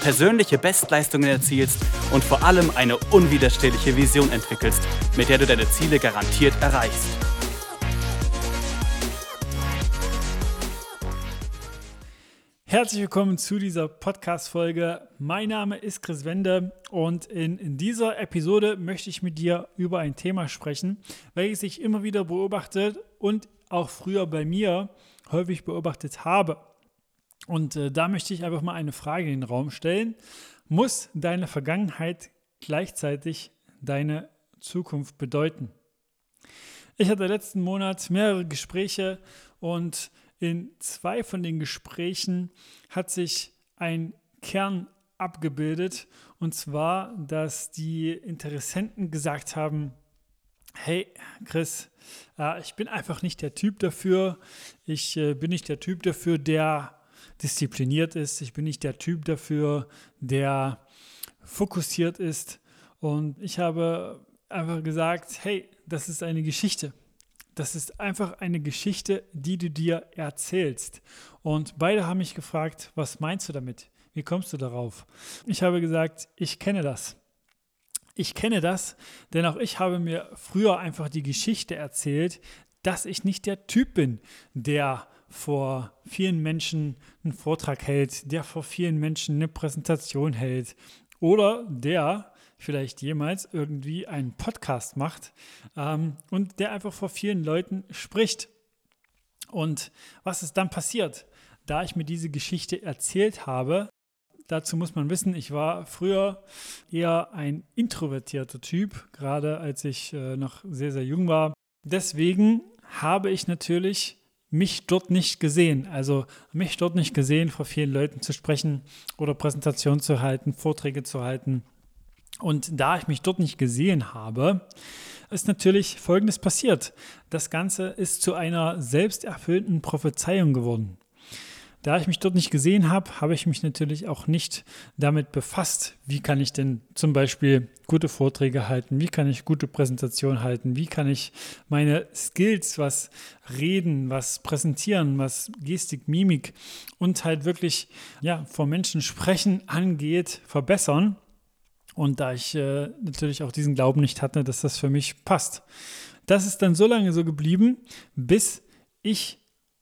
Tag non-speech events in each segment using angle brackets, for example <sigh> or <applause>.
persönliche Bestleistungen erzielst und vor allem eine unwiderstehliche Vision entwickelst, mit der du deine Ziele garantiert erreichst. Herzlich willkommen zu dieser Podcast-Folge. Mein Name ist Chris Wende und in, in, dieser Episode möchte ich mit dir über ein Thema sprechen, welches ich immer wieder beobachtet und auch früher bei mir häufig beobachtet habe. Und äh, da möchte ich einfach mal eine Frage in den Raum stellen. Muss deine Vergangenheit gleichzeitig deine Zukunft bedeuten? Ich hatte letzten Monat mehrere Gespräche und in zwei von den Gesprächen hat sich ein Kern abgebildet und zwar, dass die Interessenten gesagt haben, hey Chris, äh, ich bin einfach nicht der Typ dafür, ich äh, bin nicht der Typ dafür, der diszipliniert ist. Ich bin nicht der Typ dafür, der fokussiert ist. Und ich habe einfach gesagt, hey, das ist eine Geschichte. Das ist einfach eine Geschichte, die du dir erzählst. Und beide haben mich gefragt, was meinst du damit? Wie kommst du darauf? Ich habe gesagt, ich kenne das. Ich kenne das, denn auch ich habe mir früher einfach die Geschichte erzählt, dass ich nicht der Typ bin, der vor vielen Menschen einen Vortrag hält, der vor vielen Menschen eine Präsentation hält oder der vielleicht jemals irgendwie einen Podcast macht ähm, und der einfach vor vielen Leuten spricht. Und was ist dann passiert? Da ich mir diese Geschichte erzählt habe, dazu muss man wissen, ich war früher eher ein introvertierter Typ, gerade als ich äh, noch sehr, sehr jung war. Deswegen habe ich natürlich mich dort nicht gesehen. Also mich dort nicht gesehen, vor vielen Leuten zu sprechen oder Präsentationen zu halten, Vorträge zu halten. Und da ich mich dort nicht gesehen habe, ist natürlich Folgendes passiert. Das Ganze ist zu einer selbsterfüllenden Prophezeiung geworden. Da ich mich dort nicht gesehen habe, habe ich mich natürlich auch nicht damit befasst, wie kann ich denn zum Beispiel gute Vorträge halten, wie kann ich gute Präsentationen halten, wie kann ich meine Skills, was reden, was präsentieren, was Gestik, Mimik und halt wirklich ja, vor Menschen sprechen angeht, verbessern. Und da ich äh, natürlich auch diesen Glauben nicht hatte, dass das für mich passt. Das ist dann so lange so geblieben, bis ich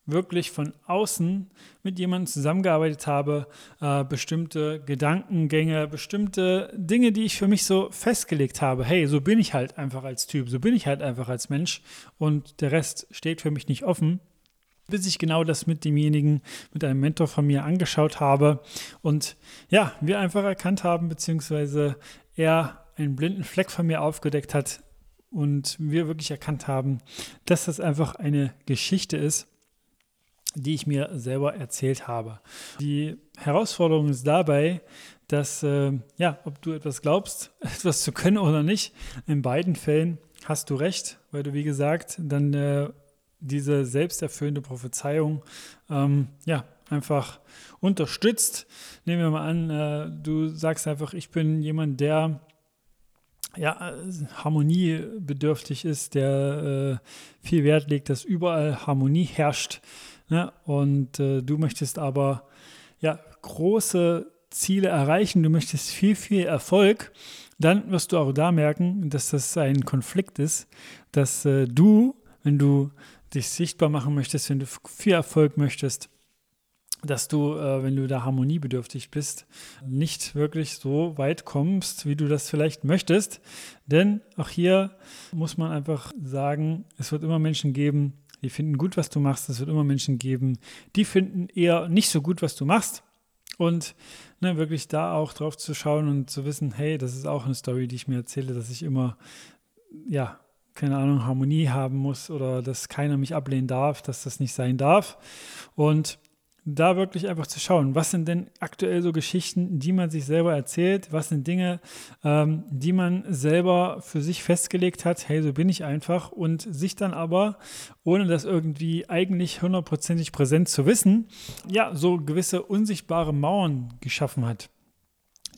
wirklich von außen mit jemandem zusammengearbeitet habe, äh, bestimmte Gedankengänge, bestimmte Dinge, die ich für mich so festgelegt habe. Hey, so bin ich halt einfach als Typ, so bin ich halt einfach als Mensch und der Rest steht für mich nicht offen. Bis ich genau das mit demjenigen, mit einem Mentor von mir angeschaut habe und ja, wir einfach erkannt haben, beziehungsweise er einen blinden Fleck von mir aufgedeckt hat und wir wirklich erkannt haben, dass das einfach eine Geschichte ist, die ich mir selber erzählt habe. Die Herausforderung ist dabei, dass, äh, ja, ob du etwas glaubst, <laughs> etwas zu können oder nicht, in beiden Fällen hast du recht, weil du, wie gesagt, dann äh, diese selbsterfüllende Prophezeiung, ähm, ja, einfach unterstützt. Nehmen wir mal an, äh, du sagst einfach, ich bin jemand, der ja, harmoniebedürftig ist, der äh, viel Wert legt, dass überall Harmonie herrscht. Ne? Und äh, du möchtest aber ja, große Ziele erreichen, du möchtest viel, viel Erfolg, dann wirst du auch da merken, dass das ein Konflikt ist, dass äh, du, wenn du dich sichtbar machen möchtest, wenn du viel Erfolg möchtest, dass du, äh, wenn du da harmoniebedürftig bist, nicht wirklich so weit kommst, wie du das vielleicht möchtest. Denn auch hier muss man einfach sagen, es wird immer Menschen geben, die finden gut, was du machst. Es wird immer Menschen geben, die finden eher nicht so gut, was du machst. Und ne, wirklich da auch drauf zu schauen und zu wissen, hey, das ist auch eine Story, die ich mir erzähle, dass ich immer, ja, keine Ahnung, Harmonie haben muss oder dass keiner mich ablehnen darf, dass das nicht sein darf. Und da wirklich einfach zu schauen, was sind denn aktuell so Geschichten, die man sich selber erzählt, was sind Dinge, ähm, die man selber für sich festgelegt hat, hey, so bin ich einfach und sich dann aber, ohne das irgendwie eigentlich hundertprozentig präsent zu wissen, ja, so gewisse unsichtbare Mauern geschaffen hat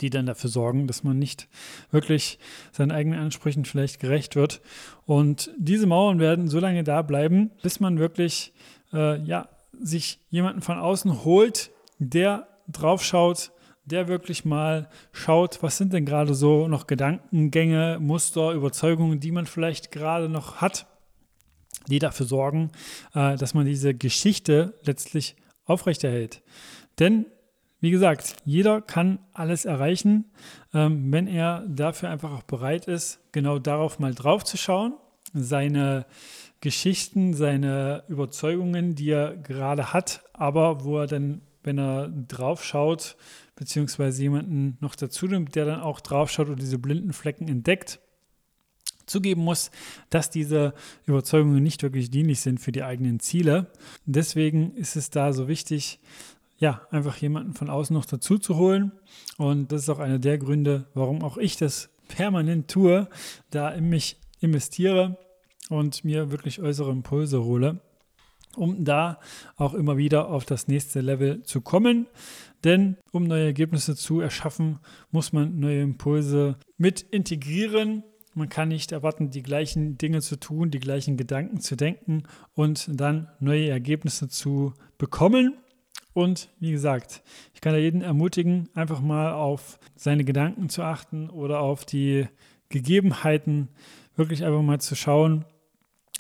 die dann dafür sorgen, dass man nicht wirklich seinen eigenen Ansprüchen vielleicht gerecht wird. Und diese Mauern werden so lange da bleiben, bis man wirklich äh, ja, sich jemanden von außen holt, der drauf schaut, der wirklich mal schaut, was sind denn gerade so noch Gedankengänge, Muster, Überzeugungen, die man vielleicht gerade noch hat, die dafür sorgen, äh, dass man diese Geschichte letztlich aufrechterhält. Denn, wie gesagt, jeder kann alles erreichen, ähm, wenn er dafür einfach auch bereit ist, genau darauf mal drauf zu schauen, seine Geschichten, seine Überzeugungen, die er gerade hat, aber wo er dann, wenn er drauf schaut, beziehungsweise jemanden noch dazu nimmt, der dann auch drauf schaut und diese blinden Flecken entdeckt, zugeben muss, dass diese Überzeugungen nicht wirklich dienlich sind für die eigenen Ziele. Deswegen ist es da so wichtig, ja, einfach jemanden von außen noch dazu zu holen. Und das ist auch einer der Gründe, warum auch ich das permanent tue, da in mich investiere und mir wirklich äußere Impulse hole, um da auch immer wieder auf das nächste Level zu kommen. Denn um neue Ergebnisse zu erschaffen, muss man neue Impulse mit integrieren. Man kann nicht erwarten, die gleichen Dinge zu tun, die gleichen Gedanken zu denken und dann neue Ergebnisse zu bekommen. Und wie gesagt, ich kann da jeden ermutigen, einfach mal auf seine Gedanken zu achten oder auf die Gegebenheiten, wirklich einfach mal zu schauen,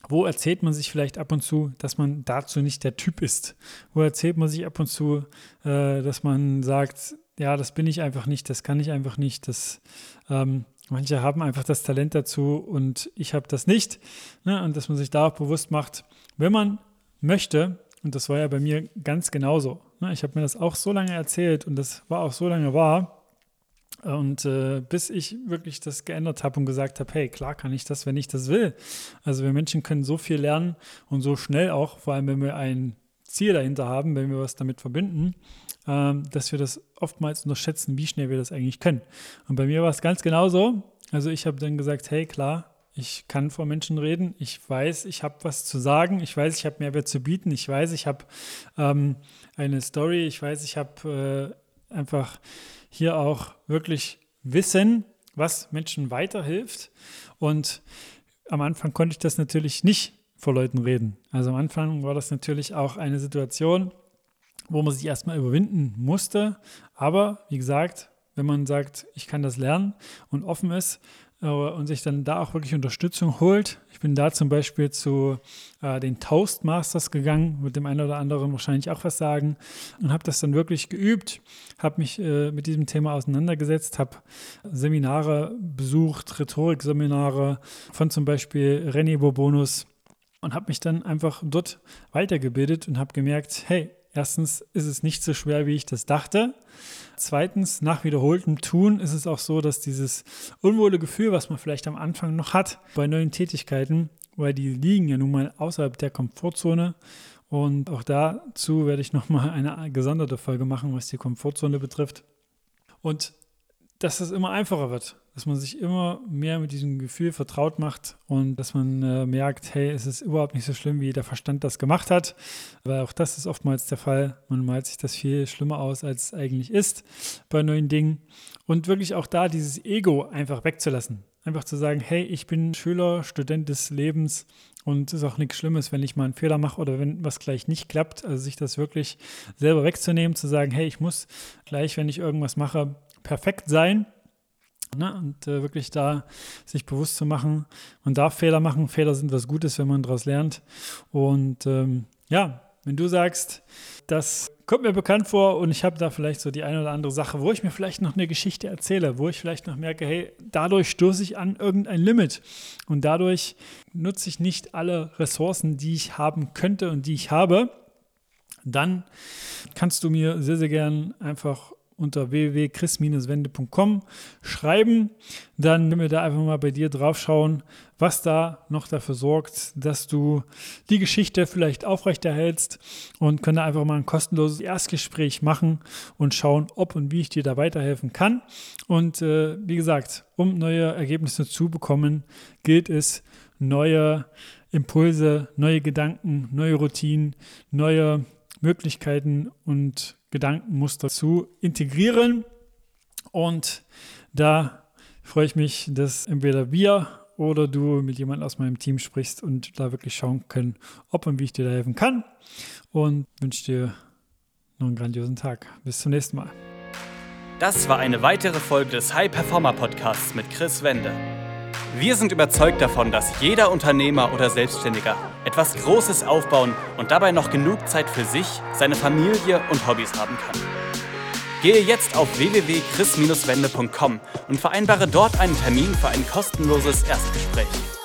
wo erzählt man sich vielleicht ab und zu, dass man dazu nicht der Typ ist? Wo erzählt man sich ab und zu, äh, dass man sagt, ja, das bin ich einfach nicht, das kann ich einfach nicht, das ähm, manche haben einfach das Talent dazu und ich habe das nicht. Ne? Und dass man sich da auch bewusst macht, wenn man möchte, und das war ja bei mir ganz genauso. Ne? Ich habe mir das auch so lange erzählt und das war auch so lange wahr. Und äh, bis ich wirklich das geändert habe und gesagt habe, hey, klar kann ich das, wenn ich das will. Also wir Menschen können so viel lernen und so schnell auch, vor allem wenn wir ein Ziel dahinter haben, wenn wir was damit verbinden, äh, dass wir das oftmals unterschätzen, wie schnell wir das eigentlich können. Und bei mir war es ganz genauso. Also ich habe dann gesagt, hey, klar, ich kann vor Menschen reden. Ich weiß, ich habe was zu sagen. Ich weiß, ich habe Mehrwert zu bieten. Ich weiß, ich habe ähm, eine Story. Ich weiß, ich habe äh, einfach hier auch wirklich wissen, was Menschen weiterhilft. Und am Anfang konnte ich das natürlich nicht vor Leuten reden. Also am Anfang war das natürlich auch eine Situation, wo man sich erstmal überwinden musste. Aber wie gesagt, wenn man sagt, ich kann das lernen und offen ist, und sich dann da auch wirklich Unterstützung holt. Ich bin da zum Beispiel zu äh, den Toastmasters gegangen, mit dem einen oder anderen wahrscheinlich auch was sagen und habe das dann wirklich geübt, habe mich äh, mit diesem Thema auseinandergesetzt, habe Seminare besucht, Rhetorikseminare von zum Beispiel René Bourbonus und habe mich dann einfach dort weitergebildet und habe gemerkt, hey, erstens ist es nicht so schwer, wie ich das dachte. Zweitens, nach wiederholtem Tun ist es auch so, dass dieses unwohle Gefühl, was man vielleicht am Anfang noch hat bei neuen Tätigkeiten, weil die liegen ja nun mal außerhalb der Komfortzone. Und auch dazu werde ich nochmal eine gesonderte Folge machen, was die Komfortzone betrifft. Und dass es immer einfacher wird, dass man sich immer mehr mit diesem Gefühl vertraut macht und dass man äh, merkt, hey, es ist überhaupt nicht so schlimm, wie der Verstand das gemacht hat, weil auch das ist oftmals der Fall. Man malt sich das viel schlimmer aus, als es eigentlich ist bei neuen Dingen und wirklich auch da dieses Ego einfach wegzulassen. Einfach zu sagen, hey, ich bin Schüler, Student des Lebens und es ist auch nichts Schlimmes, wenn ich mal einen Fehler mache oder wenn was gleich nicht klappt. Also sich das wirklich selber wegzunehmen, zu sagen, hey, ich muss gleich, wenn ich irgendwas mache, perfekt sein. Ne? Und äh, wirklich da sich bewusst zu machen, man darf Fehler machen. Fehler sind was Gutes, wenn man daraus lernt. Und ähm, ja, wenn du sagst, das kommt mir bekannt vor und ich habe da vielleicht so die eine oder andere Sache, wo ich mir vielleicht noch eine Geschichte erzähle, wo ich vielleicht noch merke, hey, dadurch stoße ich an irgendein Limit und dadurch nutze ich nicht alle Ressourcen, die ich haben könnte und die ich habe, dann kannst du mir sehr, sehr gern einfach unter www.chris-wende.com schreiben. Dann können wir da einfach mal bei dir drauf schauen, was da noch dafür sorgt, dass du die Geschichte vielleicht aufrechterhältst und können da einfach mal ein kostenloses Erstgespräch machen und schauen, ob und wie ich dir da weiterhelfen kann. Und äh, wie gesagt, um neue Ergebnisse zu bekommen, gilt es, neue Impulse, neue Gedanken, neue Routinen, neue Möglichkeiten und Gedankenmuster zu integrieren. Und da freue ich mich, dass entweder wir oder du mit jemandem aus meinem Team sprichst und da wirklich schauen können, ob und wie ich dir da helfen kann. Und wünsche dir noch einen grandiosen Tag. Bis zum nächsten Mal. Das war eine weitere Folge des High Performer Podcasts mit Chris Wende. Wir sind überzeugt davon, dass jeder Unternehmer oder Selbstständiger etwas Großes aufbauen und dabei noch genug Zeit für sich, seine Familie und Hobbys haben kann. Gehe jetzt auf www.chris-wende.com und vereinbare dort einen Termin für ein kostenloses Erstgespräch.